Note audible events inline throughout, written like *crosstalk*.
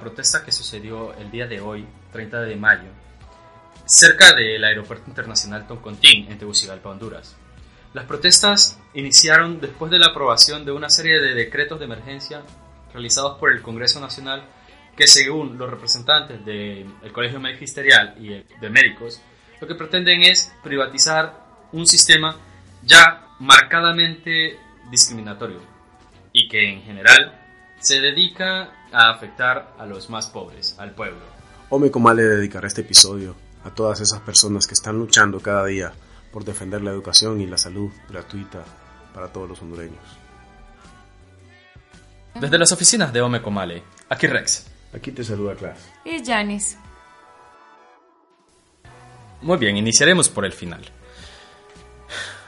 protesta que sucedió el día de hoy, 30 de mayo, cerca del Aeropuerto Internacional Toncontín, en Tegucigalpa, Honduras. Las protestas iniciaron después de la aprobación de una serie de decretos de emergencia realizados por el Congreso Nacional que según los representantes del Colegio Magisterial y de médicos, lo que pretenden es privatizar un sistema ya marcadamente discriminatorio y que en general se dedica a afectar a los más pobres, al pueblo. Ome Comal le dedicará este episodio a todas esas personas que están luchando cada día por defender la educación y la salud gratuita para todos los hondureños. Desde las oficinas de Ome Comale, aquí Rex. Aquí te saluda Clas. Y Janis. Muy bien, iniciaremos por el final.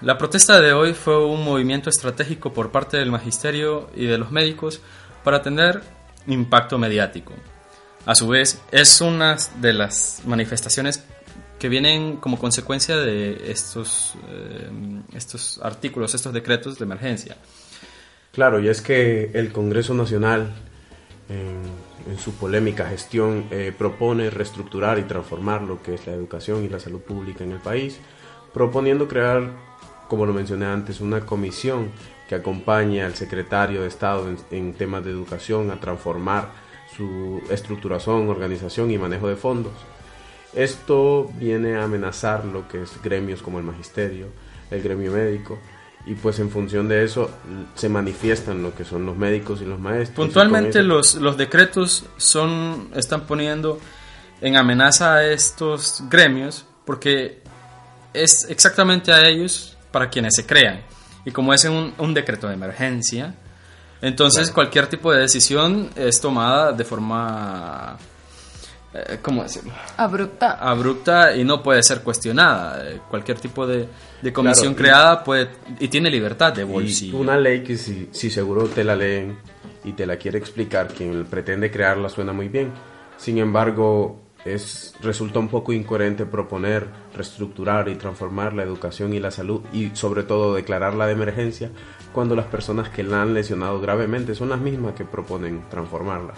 La protesta de hoy fue un movimiento estratégico por parte del magisterio y de los médicos para tener impacto mediático. A su vez, es una de las manifestaciones que vienen como consecuencia de estos, eh, estos artículos, estos decretos de emergencia. Claro, y es que el Congreso Nacional, en, su polémica gestión, eh, propone reestructurar y transformar lo que es la educación y la salud pública en el país, proponiendo crear, como lo mencioné antes, una comisión que acompañe al secretario de Estado en, en temas de educación a transformar su estructuración, organización y manejo de fondos. Esto viene a amenazar lo que es gremios como el magisterio, el gremio médico, y pues en función de eso se manifiestan lo que son los médicos y los maestros. Puntualmente los, los decretos son, están poniendo en amenaza a estos gremios porque es exactamente a ellos para quienes se crean. Y como es un, un decreto de emergencia, entonces cualquier tipo de decisión es tomada de forma eh, ¿cómo decirlo? Abrupta. Abrupta y no puede ser cuestionada. Eh, cualquier tipo de, comisión creada puede y tiene libertad de bolsillo. una ley que si, si seguro te la leen y te la quiere explicar, quien pretende crearla suena muy bien. Sin embargo, es, resulta un poco incoherente proponer reestructurar y transformar la educación y la salud y sobre todo declararla de emergencia cuando las personas que la han lesionado gravemente son las mismas que proponen transformarla.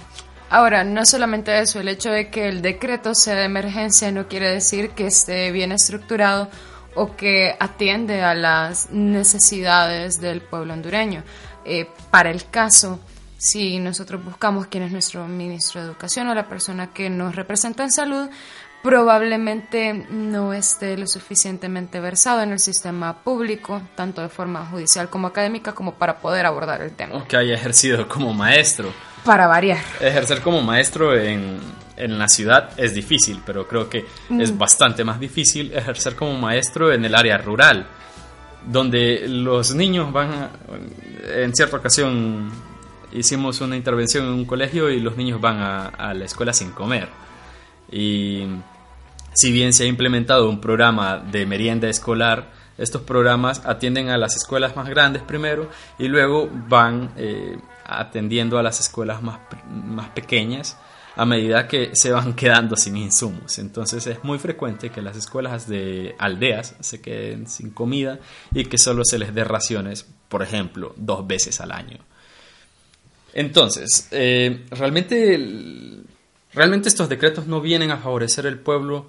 Ahora, no solamente eso, el hecho de que el decreto sea de emergencia no quiere decir que esté bien estructurado o que atiende a las necesidades del pueblo hondureño. Eh, para el caso, si nosotros buscamos quién es nuestro ministro de Educación o la persona que nos representa en salud, probablemente no esté lo suficientemente versado en el sistema público, tanto de forma judicial como académica, como para poder abordar el tema. O que haya ejercido como maestro. Para variar. Ejercer como maestro en, en la ciudad es difícil, pero creo que es mm. bastante más difícil ejercer como maestro en el área rural, donde los niños van, en cierta ocasión hicimos una intervención en un colegio y los niños van a, la escuela sin comer. Y si bien se ha implementado un programa de merienda escolar, estos programas atienden a las escuelas más grandes primero y luego van eh, atendiendo a las escuelas más, más pequeñas a medida que se van *laughs* quedando sin insumos. Entonces es muy frecuente que las escuelas de aldeas se queden sin comida y que solo se les dé raciones, por ejemplo, dos veces al año. Entonces, eh, realmente, realmente estos decretos no vienen a favorecer el pueblo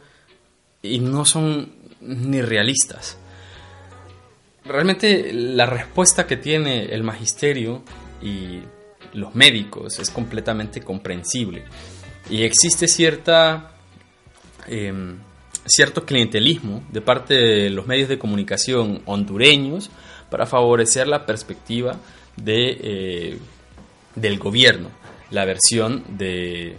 y no son ni realistas. Realmente la respuesta que tiene el magisterio y los médicos es completamente comprensible. Y existe cierta, em, cierto clientelismo de parte de los medios de comunicación hondureños para favorecer la perspectiva de, eh, del gobierno, la versión de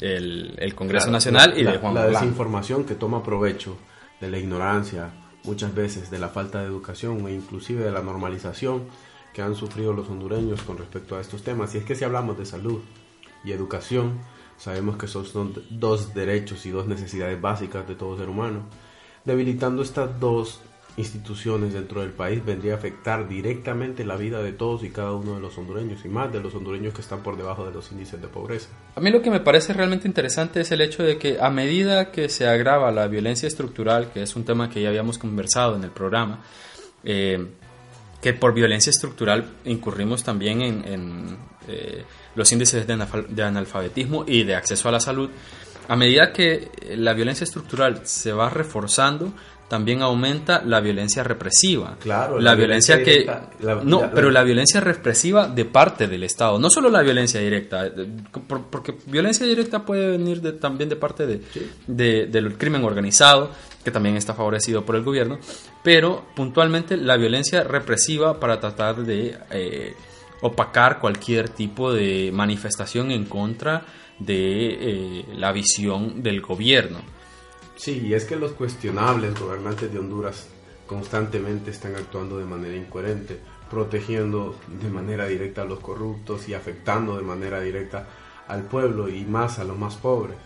el, Congreso Nacional y de Juan La desinformación que toma provecho de la ignorancia, muchas veces de la falta de educación e inclusive de la normalización que han sufrido los hondureños con respecto a estos temas. Y es que si hablamos de salud y educación, sabemos que son dos derechos y dos necesidades básicas de todo ser humano. Debilitando estas dos instituciones dentro del país vendría a afectar directamente la vida de todos y cada uno de los hondureños y más de los hondureños que están por debajo de los índices de pobreza. A mí lo que me parece realmente interesante es el hecho de que a medida que se agrava la violencia estructural, que es un tema que ya habíamos conversado en el programa, eh, que por violencia estructural incurrimos también en, eh, los índices de, analfabetismo y de acceso a la salud. A medida que la violencia estructural se va reforzando, también aumenta la violencia represiva. Claro, la, violencia, que no, pero la violencia represiva de parte del Estado, no solo la violencia directa, porque violencia directa puede venir de, también de parte de, del crimen organizado, que también está favorecido por el gobierno, pero puntualmente la violencia represiva para tratar de eh, opacar cualquier tipo de manifestación en contra de eh, la visión del gobierno. Sí, y es que los cuestionables gobernantes de Honduras constantemente están actuando de manera incoherente, protegiendo de manera directa a los corruptos y afectando de manera directa al pueblo y más a los más pobres.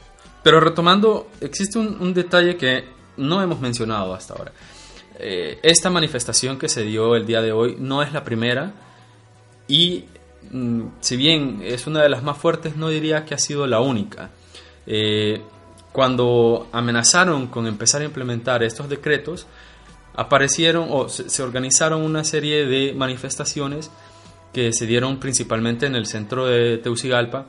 Pero retomando, existe un, detalle que no hemos mencionado hasta ahora. Eh, esta manifestación que se dio el día de hoy no es la primera y mm, si bien es una de las más fuertes, no diría que ha sido la única. Eh, cuando amenazaron con empezar a implementar estos decretos, aparecieron o se, organizaron una serie de manifestaciones que se dieron principalmente en el centro de Teucigalpa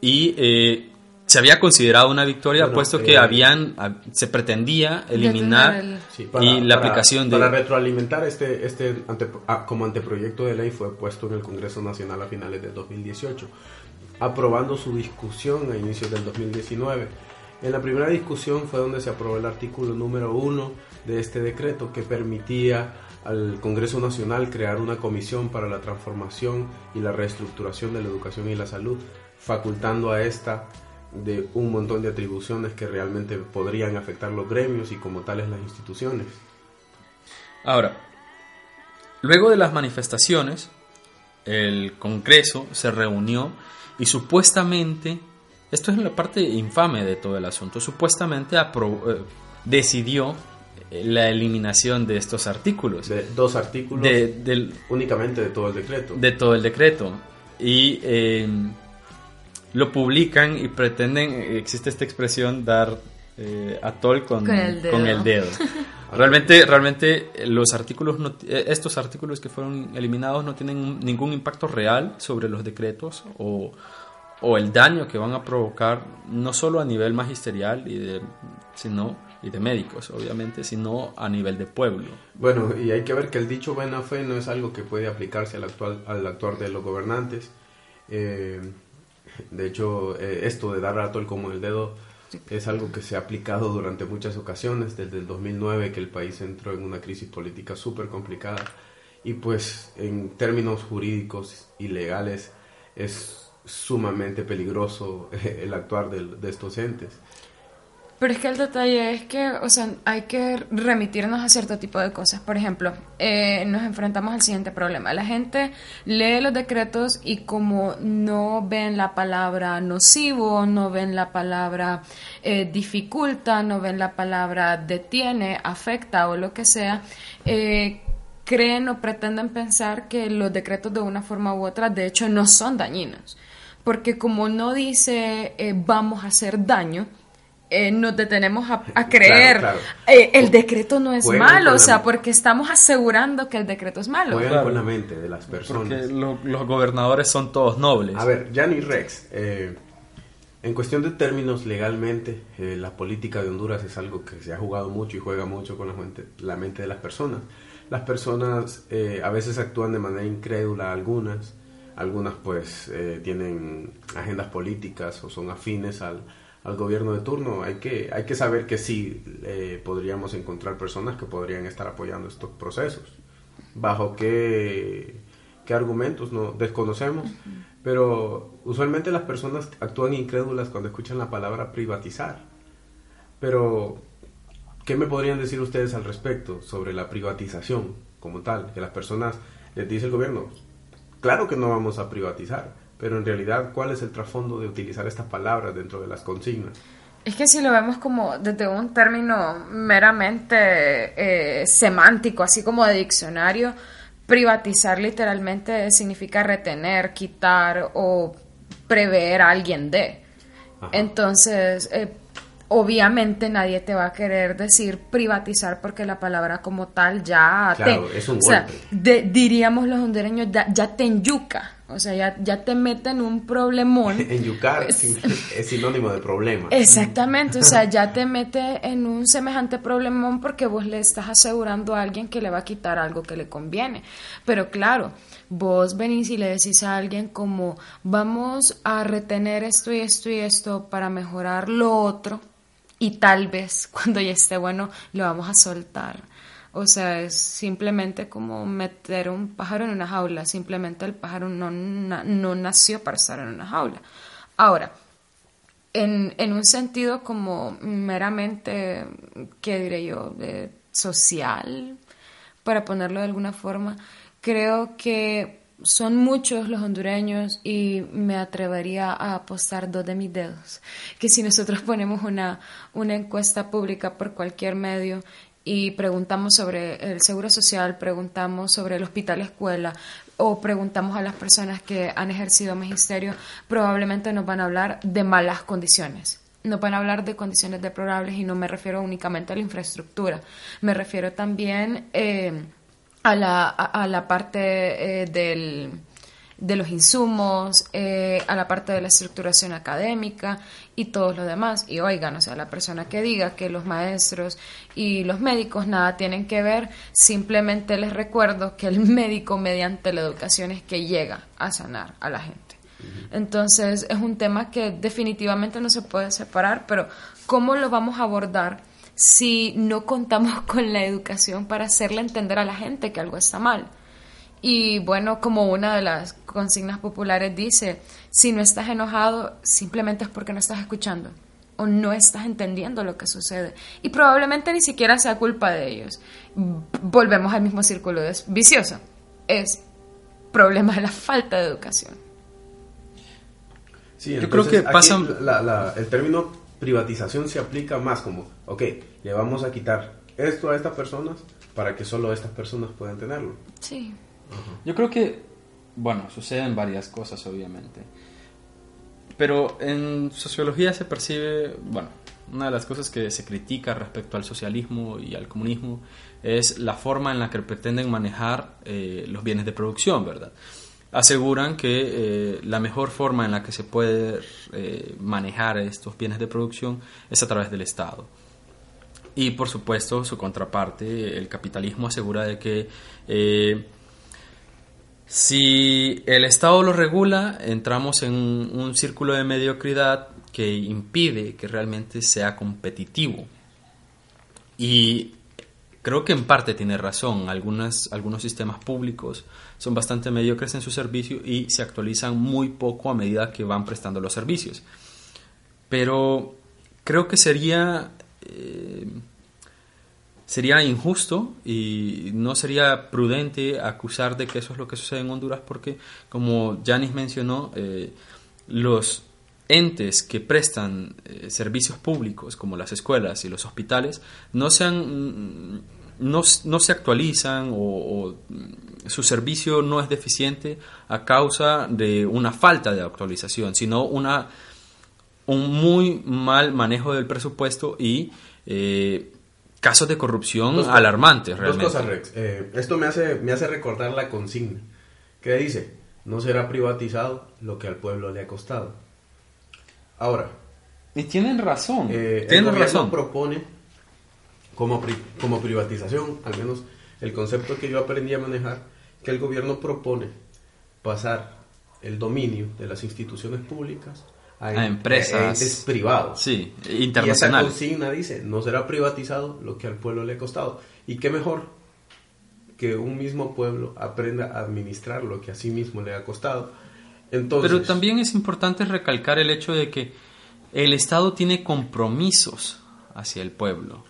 y eh, se había considerado una victoria puesto que eh, habían se pretendía eliminar y la aplicación de para retroalimentar este este ah, como anteproyecto de ley fue puesto en el Congreso Nacional a finales de 2018 aprobando su discusión a inicios del 2019 en la primera discusión fue donde se aprobó el artículo número uno de este decreto que permitía al Congreso Nacional crear una comisión para la transformación y la reestructuración de la educación y la salud, facultando a esta de un montón de atribuciones que realmente podrían afectar los gremios y como tales las instituciones. Ahora, luego de las manifestaciones, el Congreso se reunió y supuestamente esto es la parte infame de todo el asunto. Supuestamente eh, decidió eh, la eliminación de estos artículos. De dos artículos únicamente de todo el decreto. De todo el decreto. Y eh, lo publican y pretenden, existe esta expresión, dar a Tol con, el dedo. *laughs* realmente, realmente los artículos, estos artículos que fueron eliminados no tienen ningún impacto real sobre los decretos o o el daño que van a provocar no solo a nivel magisterial y de, sino y de médicos, obviamente, sino a nivel de pueblo. Bueno, y hay que ver que el dicho buena fe no es algo que puede aplicarse al actual al actuar de los gobernantes. Eh, de hecho, eh, esto de dar a el como el dedo es algo que se ha aplicado durante muchas ocasiones, desde el 2009 que el país entró en una crisis política súper complicada y pues en términos jurídicos y legales es sumamente peligroso eh, el actuar de, estos entes. Pero es que el detalle es que, o sea, hay que remitirnos a cierto tipo de cosas. Por ejemplo, eh, nos enfrentamos al siguiente problema. La gente lee los decretos y como no ven la palabra nocivo, no ven la palabra eh, dificulta, no ven la palabra detiene, afecta o lo que sea, creen o pretenden pensar que los decretos de una forma u otra de hecho no son dañinos porque como no dice eh, vamos a hacer daño, eh, nos detenemos a, creer eh, el decreto no es malo, o sea, porque estamos asegurando que el decreto es malo. Juegan con la mente de las personas. Porque los gobernadores son todos nobles. A ver, Gianni Rex, en cuestión de términos legalmente, la política de Honduras es algo que se ha jugado mucho y juega mucho con la mente, la mente de las personas. Las personas a veces actúan de manera incrédula, algunas, algunas pues eh, tienen agendas políticas o son afines al, gobierno de turno. Hay que, hay que saber que sí eh, podríamos encontrar personas que podrían estar apoyando estos procesos. ¿Bajo qué, qué argumentos? No desconocemos. Pero usualmente las personas actúan incrédulas cuando escuchan la palabra privatizar. Pero, ¿qué me podrían decir ustedes al respecto sobre la privatización como tal? Que las personas les dice el gobierno, Claro que no vamos a privatizar, pero en realidad, ¿cuál es el trasfondo de utilizar estas palabras dentro de las consignas? Es que si lo vemos como desde un término meramente eh, semántico, así como de diccionario, privatizar literalmente significa retener, quitar o prever a alguien de. Entonces, eh, obviamente nadie te va a querer decir privatizar porque la palabra como tal ya claro, te, es un o sea, golpe. de- diríamos los hondureños ya, ya te enyuca, o sea, ya, ya te mete en un problemón. *laughs* En yucar Pues- es sinónimo de problema. Exactamente, o sea, *laughs* ya te mete en un semejante problemón porque vos le estás asegurando a alguien que le va a quitar algo que le conviene. Pero claro, vos venís y le decís a alguien como vamos a retener esto y esto y esto para mejorar lo otro y tal vez *laughs* cuando ya esté bueno lo vamos a soltar. O sea, es simplemente como meter un pájaro en una jaula. Simplemente el pájaro no, no nació para estar en una jaula. Ahora, en, en un sentido como meramente, ¿qué diré yo?, de social, para ponerlo de alguna forma, creo que son muchos los hondureños y me atrevería a apostar dos de mis dedos, que si nosotros ponemos una, una encuesta pública por cualquier medio y preguntamos sobre el seguro social, preguntamos sobre el hospital escuela o preguntamos a las personas que han ejercido magisterio, probablemente nos van a hablar de malas condiciones. Nos van a hablar de condiciones deplorables y no me refiero únicamente a la infraestructura, me refiero también eh, a, la, a, a la parte eh, del, de los insumos, eh, a la parte de la estructuración académica y todo lo demás. Y oigan, o sea, la persona que diga que los maestros y los médicos nada tienen que ver, simplemente les recuerdo que el médico mediante la educación es que llega a sanar a la gente. Entonces es un tema que definitivamente no se puede separar, pero ¿cómo lo vamos a abordar si no contamos *laughs* con la educación para hacerle entender a la gente que algo está mal? Y bueno, como una de las consignas populares dice, si no estás enojado, simplemente es porque no estás escuchando o no estás entendiendo lo que sucede. Y probablemente ni siquiera sea culpa de ellos. Volvemos al mismo círculo de- vicioso. Es problema de la falta de educación. Sí, Yo entonces, creo que la- la- el término privatización se aplica más como, ok, le vamos a quitar esto a estas personas para que solo estas personas puedan tenerlo. Sí. Yo creo que, bueno, suceden varias cosas, obviamente. Pero en sociología se percibe, bueno, una de las cosas que se critica respecto al socialismo y al comunismo es la forma en la que pretenden manejar eh, los bienes de producción, ¿verdad? Aseguran que eh, la mejor forma en la que se puede eh, manejar estos bienes de producción es a través del Estado. Y por supuesto, su contraparte, el capitalismo, asegura de que eh, si el Estado lo regula, entramos en un círculo de mediocridad que impide que realmente sea competitivo. Y creo que en parte tiene razón. Algunas, algunos sistemas públicos son bastante mediocres en su servicio y se actualizan muy poco a medida que van prestando los servicios. Pero creo que sería... eh, sería injusto y no sería prudente acusar de que eso es lo que sucede en Honduras porque, como Janis mencionó, eh, los entes que prestan eh, servicios públicos como las escuelas y los hospitales no se, han- mm, no, no se actualizan o, o, mm, su servicio no es deficiente a causa de una falta de actualización, sino una un muy mal manejo del presupuesto y eh, casos de corrupción Dos alarmantes Dos realmente. cosas, Rex. Eh, esto me hace, me hace recordar la consigna que dice, no será privatizado lo que al pueblo le ha costado. Ahora, Y tienen razón, eh, el tienen gobierno razón. propone como, pri- como privatización, al menos el concepto que yo aprendí a manejar, que el gobierno propone pasar el dominio de las instituciones públicas a, A em- empresas. a entes privados. Sí, Y esa internacional. consigna dice, no será privatizado lo que al pueblo le ha costado. Y qué mejor que un mismo pueblo aprenda a administrar lo que a sí mismo le ha costado. Entonces, Pero también es importante recalcar el hecho de que el Estado tiene compromisos hacia el pueblo.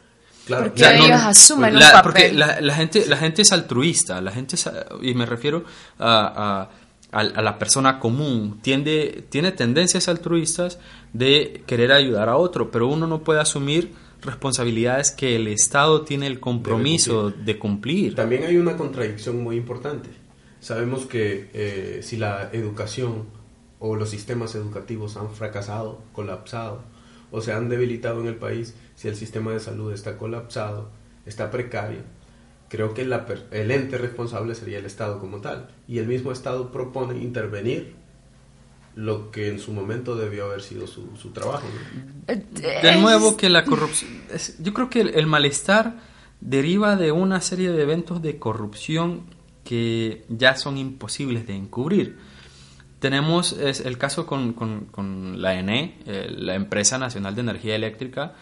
claro, Porque no- ellos asumen la- un papel. Porque la, la gente, la gente es altruista, la gente es- y me refiero a, a- a- a la persona común, tiende, tiene tendencias altruistas de querer ayudar a otro, pero uno no puede asumir responsabilidades que el Estado tiene el compromiso de cumplir. También hay una contradicción muy importante. Sabemos que eh, si la educación o los sistemas educativos han fracasado, colapsado o se han debilitado en el país, si el sistema de salud está colapsado, está precario, creo que el ente responsable sería el Estado como tal. Y el mismo Estado propone intervenir lo que en su momento debió haber sido su, trabajo. De nuevo que la corrupción, yo creo que el, malestar deriva de una serie de eventos de corrupción que ya son imposibles de encubrir. Tenemos es el caso con, con, la ENE, eh, la Empresa Nacional de Energía Eléctrica,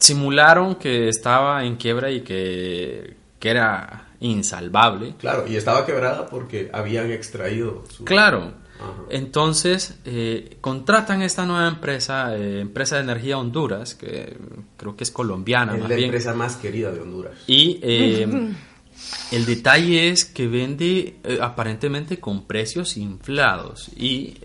simularon que estaba en quiebra y que, que era insalvable. Claro, y estaba quebrada porque habían extraído su... Claro, entonces eh, contratan esta nueva empresa, eh, empresa de energía Honduras, que creo que es colombiana. Es la empresa más querida de Honduras. Y eh, el detalle es que vende aparentemente con precios inflados y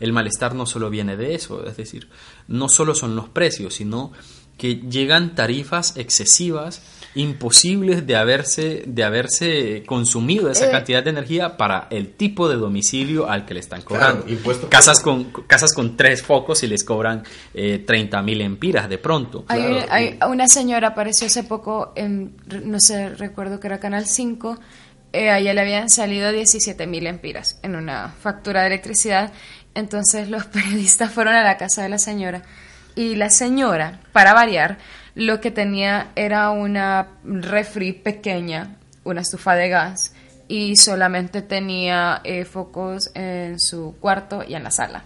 el malestar no solo viene de eso, es decir, no solo son los precios, sino que llegan tarifas excesivas, imposibles de haberse, de haberse consumido esa eh. cantidad de energía para el tipo de domicilio al que le están cobrando. casas, con, casas con tres focos y les cobran eh, 30 mil empiras de pronto. Hay, una señora apareció hace poco, en, no sé, recuerdo que era Canal 5, eh, a ella le habían salido 17 mil empiras en una factura de electricidad. Entonces los *laughs* periodistas fueron a la casa de la señora y la señora, para variar, lo que tenía era una refri pequeña, una estufa de gas y solamente tenía eh, focos en su cuarto y en la sala.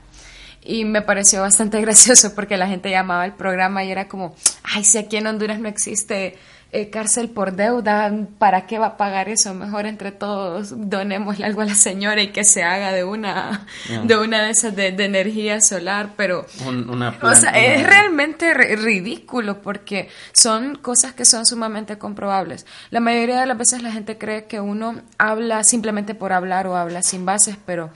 Y me pareció bastante *laughs* gracioso porque la gente llamaba al programa y era como, ay, si aquí en Honduras no existe eh, cárcel por deuda, ¿para qué va a pagar eso? Mejor entre todos donémosle algo a la señora y que se haga de una, de una de esas de, energía solar, pero o sea, es realmente ridículo porque son cosas que son sumamente comprobables. La mayoría de las veces la gente cree que uno habla simplemente por hablar o habla sin bases, pero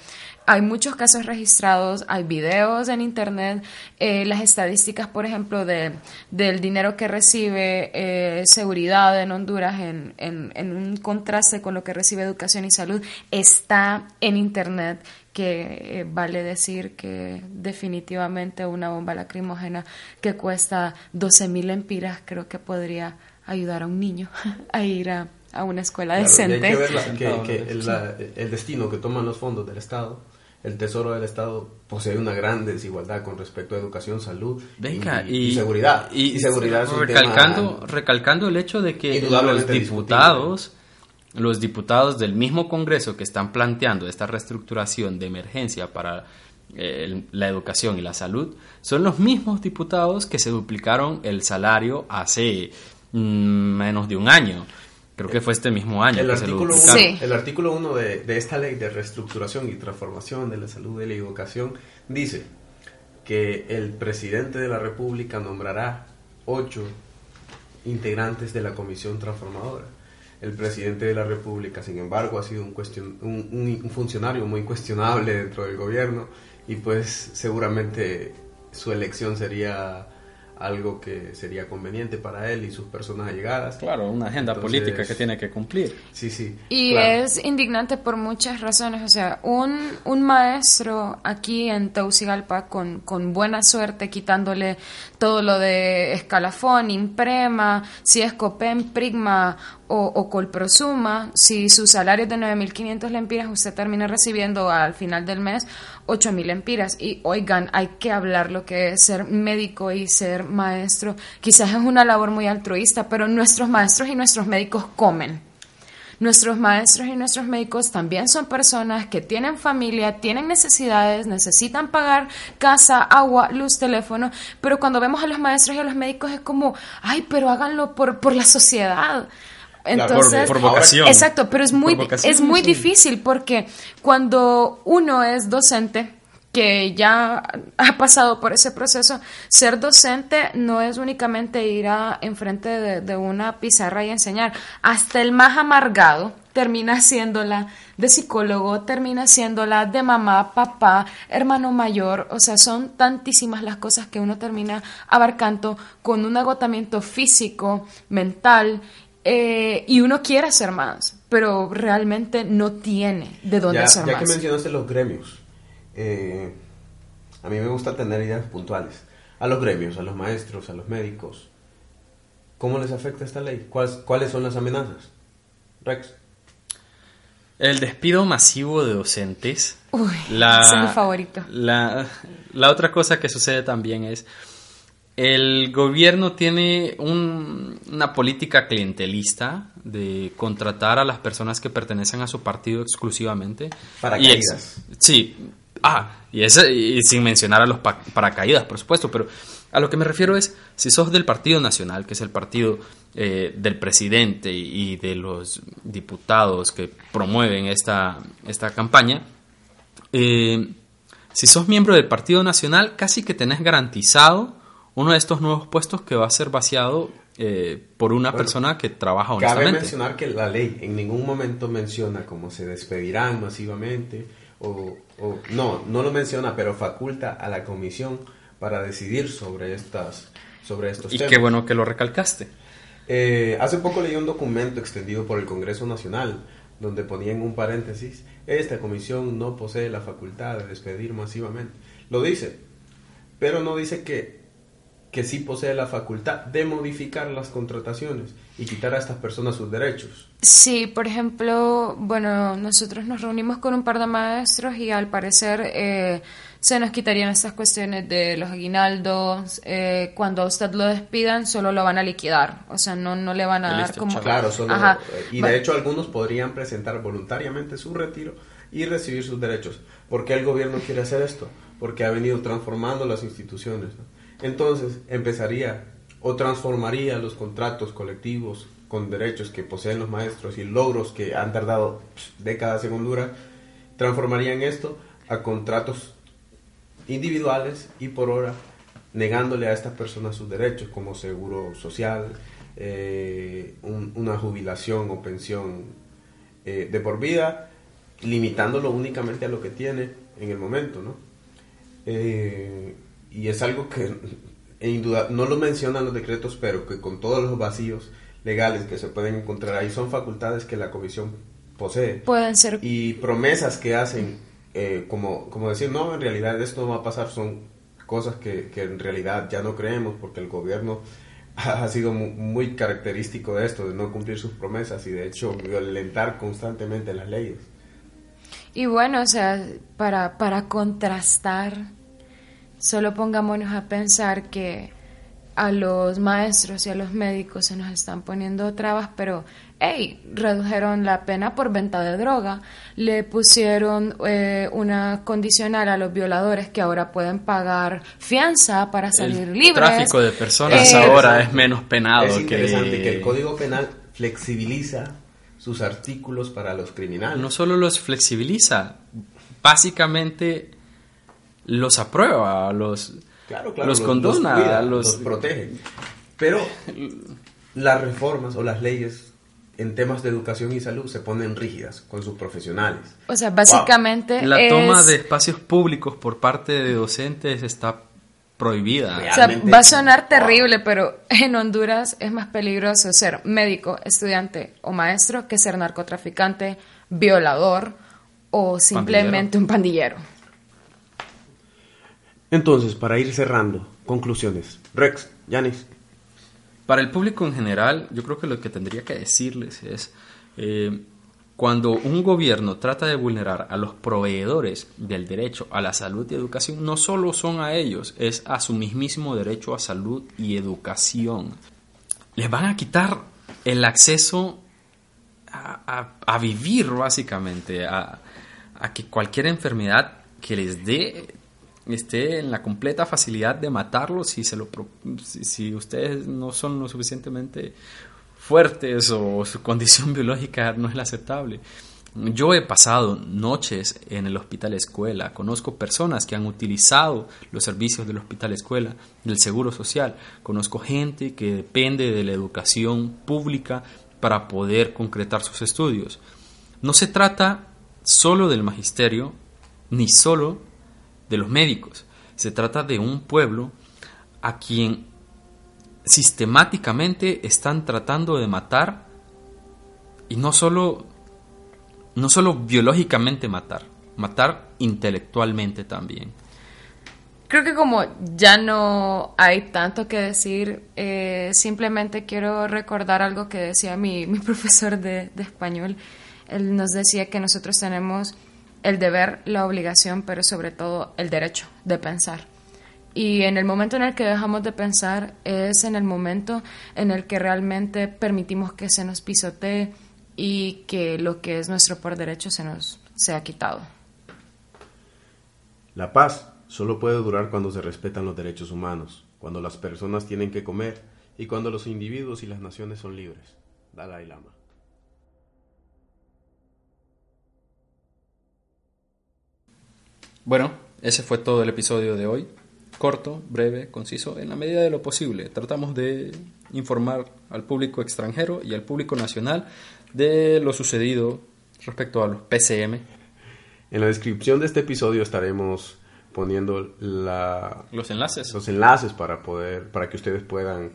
hay muchos casos registrados, hay videos en internet, eh, las estadísticas, por ejemplo, de, del dinero que recibe eh, seguridad en Honduras en, en, un contraste con lo que recibe educación y salud, está en internet que eh, vale decir que definitivamente una bomba lacrimógena que cuesta 12 mil empiras creo que podría ayudar a un niño *laughs* a ir a, una escuela decente. hay que ver que, el destino que toman los fondos del Estado el Tesoro del Estado posee una gran desigualdad con respecto a educación, salud y, seguridad. Y, seguridad recalcando, recalcando el hecho de que los diputados, los diputados del mismo Congreso que están planteando esta reestructuración de emergencia para eh, la educación y la salud, son los mismos diputados que se duplicaron el salario hace mm, menos de un año. Creo que fue este mismo año. El, artículo, el artículo 1 de, esta ley de reestructuración y transformación de la salud y la educación dice que el presidente de la República nombrará ocho integrantes de la comisión transformadora. El presidente de la República, sin embargo, ha sido un, un funcionario muy cuestionable dentro del gobierno y pues seguramente su elección sería algo que sería conveniente para él y sus personas allegadas. Claro, una agenda política que tiene que cumplir. Sí, sí. Y es indignante por muchas razones. O sea, un, un maestro aquí en Teucigalpa con, con buena suerte quitándole todo lo de escalafón, imprema, si es COPEN, Prigma o, o Colprosuma, si su salario es de 9.500 lempiras, usted termina recibiendo al final del mes 8.000 lempiras. Y oigan, hay que hablar lo que es ser médico y ser maestro. Quizás es una labor muy altruista, pero nuestros maestros y nuestros médicos comen. Nuestros maestros y nuestros médicos también son personas que tienen familia, tienen necesidades, necesitan pagar casa, agua, luz, teléfono, pero cuando vemos a los maestros y a los médicos es como, ay, pero háganlo por, por la sociedad. Entonces, por, vocación. Exacto, pero es muy, es muy difícil porque cuando uno es docente, que ya ha pasado por ese proceso, ser docente no es únicamente ir a enfrente de, de una pizarra y enseñar. Hasta el más amargado termina siéndola de psicólogo, termina siéndola de mamá, papá, hermano mayor, o sea, son tantísimas las cosas que uno termina abarcando con un agotamiento físico, mental eh, y uno quiere hacer más, pero realmente no tiene de dónde hacer más. Ya que mencionaste los gremios, eh, a mí me gusta tener ideas puntuales. a los gremios, a los maestros, a los médicos. ¿Cómo les afecta esta ley? ¿Cuáles, cuáles son las amenazas? Rex. El despido masivo de docentes. Uy, es mi favorito. La, la otra cosa que sucede también es el gobierno tiene una política clientelista de contratar a las personas que pertenecen a su partido exclusivamente. Paracaídas. sí. Ah, y, ese, y sin mencionar a los paracaídas, por supuesto, pero a lo que me refiero es, si sos del Partido Nacional, que es el partido eh, del presidente y de los diputados que promueven esta, esta campaña, eh, si sos miembro del Partido Nacional, casi que tenés garantizado uno de estos nuevos puestos que va a ser vaciado eh, por una persona que trabaja honestamente. Cabe mencionar que la ley en ningún momento menciona cómo se despedirán masivamente o, no, no lo menciona, pero faculta a la comisión para decidir sobre estas sobre estos y qué bueno que lo recalcaste. Eh, hace poco leí un documento extendido por el Congreso Nacional donde ponía en un paréntesis, esta comisión no posee la facultad de despedir masivamente. Lo dice, pero no dice que que sí posee la facultad de modificar las contrataciones y quitar a estas personas sus derechos. Sí, por ejemplo, bueno, nosotros nos reunimos con un par de maestros y al parecer eh, se nos quitarían estas cuestiones de los aguinaldos. Eh, cuando a usted lo despidan, solo lo van a liquidar, o sea, no, no le van a dar como... Claro, solo, Ajá. y de hecho algunos podrían presentar voluntariamente su retiro y recibir sus derechos. ¿Por qué el gobierno quiere hacer esto? Porque ha venido transformando las instituciones. ¿no? Entonces empezaría o transformaría los contratos colectivos con derechos que poseen los maestros y logros que han tardado décadas en Honduras, transformarían esto a contratos individuales y por hora negándole a estas personas sus derechos como seguro social, eh, una jubilación o pensión eh, de por vida, limitándolo únicamente a lo que tiene en el momento, ¿no? Eh, y es algo que *laughs* en duda, no lo mencionan los decretos, pero que con todos los vacíos legales que se pueden encontrar ahí son facultades que la comisión posee. Pueden ser. Y promesas que hacen, eh, como, como decir, no, en realidad esto no va a pasar, son cosas que, que en realidad ya no creemos porque el gobierno *laughs* ha sido muy, característico de esto, de no cumplir sus promesas y de hecho violentar constantemente las leyes. Y bueno, o sea, para, para contrastar Solo pongámonos a pensar que a los maestros y a los médicos se nos están poniendo trabas, pero hey, redujeron la pena por venta de droga, le pusieron eh, una condicional a los violadores que ahora pueden pagar fianza para salir libres. El tráfico de personas eh, ahora es menos penado. Es interesante que... el Código Penal flexibiliza sus artículos para los criminales. No solo los flexibiliza, básicamente los aprueba, los, los condona, los, protege. Pero las reformas o las leyes en temas de educación y salud se ponen rígidas con sus profesionales. O sea, básicamente la toma de espacios públicos por parte de docentes está prohibida. O sea, va a sonar terrible, pero *laughs* en Honduras es más peligroso ser médico, estudiante o maestro que ser narcotraficante, violador o simplemente un pandillero. Entonces, para ir cerrando, conclusiones. Rex, Yanis. Para el público en general, yo creo que lo que tendría que decirles es, eh, cuando un gobierno trata de vulnerar a los proveedores del derecho a la salud y educación, no solo son a ellos, es a su mismísimo derecho a salud y educación. Les van a quitar el acceso a, vivir, básicamente, a, a que cualquier enfermedad que les dé esté en la completa facilidad de matarlo si, se lo, si, ustedes no son lo suficientemente fuertes o su condición *laughs* biológica no es la aceptable. Yo he pasado noches en el hospital escuela, conozco personas que han utilizado los servicios del hospital escuela, del seguro social, conozco gente que depende de la educación pública para poder concretar sus estudios. No se trata solo del magisterio, ni solo de los médicos. Se trata de un pueblo a quien sistemáticamente están tratando de matar y no solo no solo biológicamente matar, matar intelectualmente también. creo que como ya no hay tanto que decir, eh, simplemente quiero recordar algo que decía mi, *laughs* mi profesor de, de español. Él nos decía que nosotros tenemos el deber, la obligación, pero sobre todo el derecho de pensar. Y en el momento en el que dejamos de pensar es en el momento en el que realmente permitimos que se nos pisotee y que lo que es nuestro por derecho se nos sea quitado. La paz solo puede durar cuando se respetan los derechos humanos, cuando las personas tienen que comer y cuando los individuos y las naciones son libres. Dalai Lama. Bueno, ese fue todo el episodio de hoy. Corto, breve, conciso, en la medida de lo posible. Tratamos de informar al público extranjero y al público nacional de lo sucedido respecto a los PCM. En la descripción de este episodio estaremos poniendo los enlaces. Los enlaces para poder para que ustedes puedan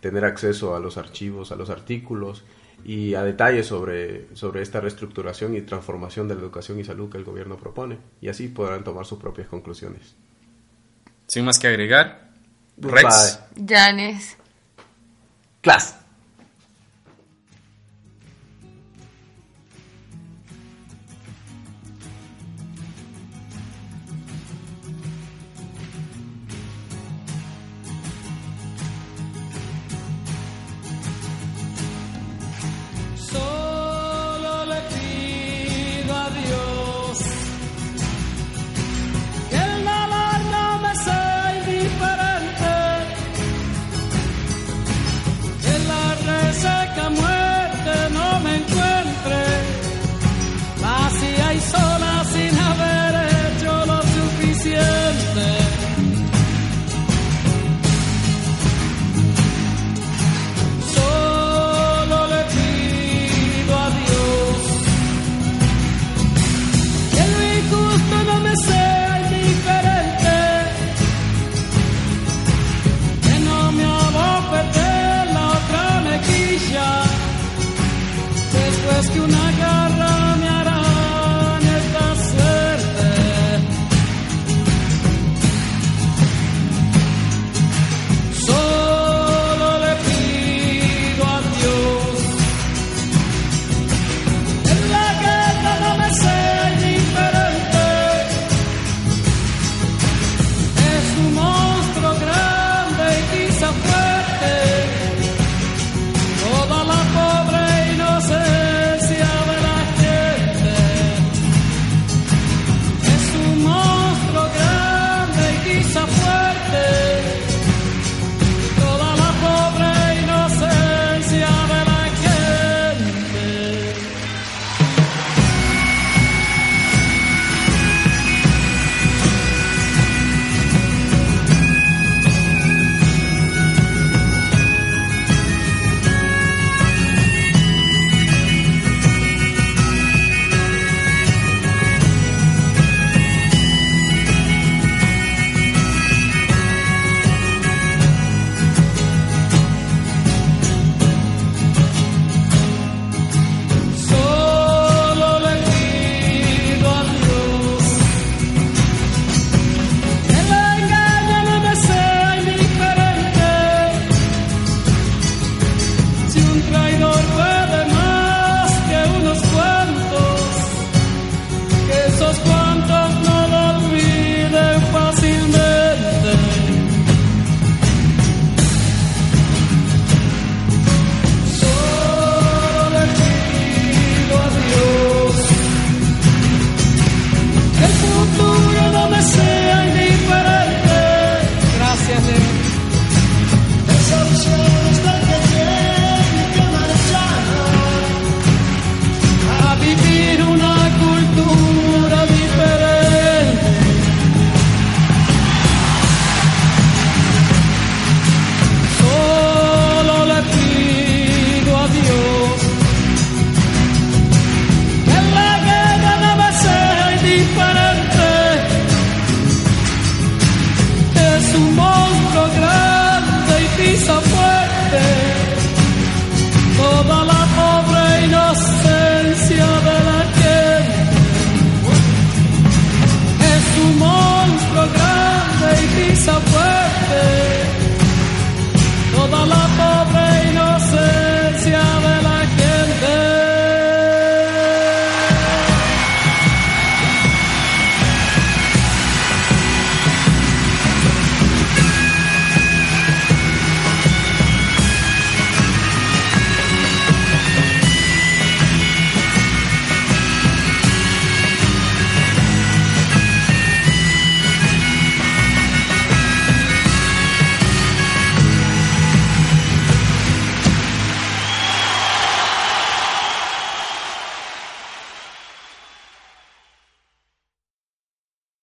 tener acceso a los archivos, a los artículos y a detalles sobre, sobre esta reestructuración y transformación de la educación y salud que el gobierno propone. Y así podrán tomar sus propias conclusiones. Sin más que agregar, Rex. Janes. Class.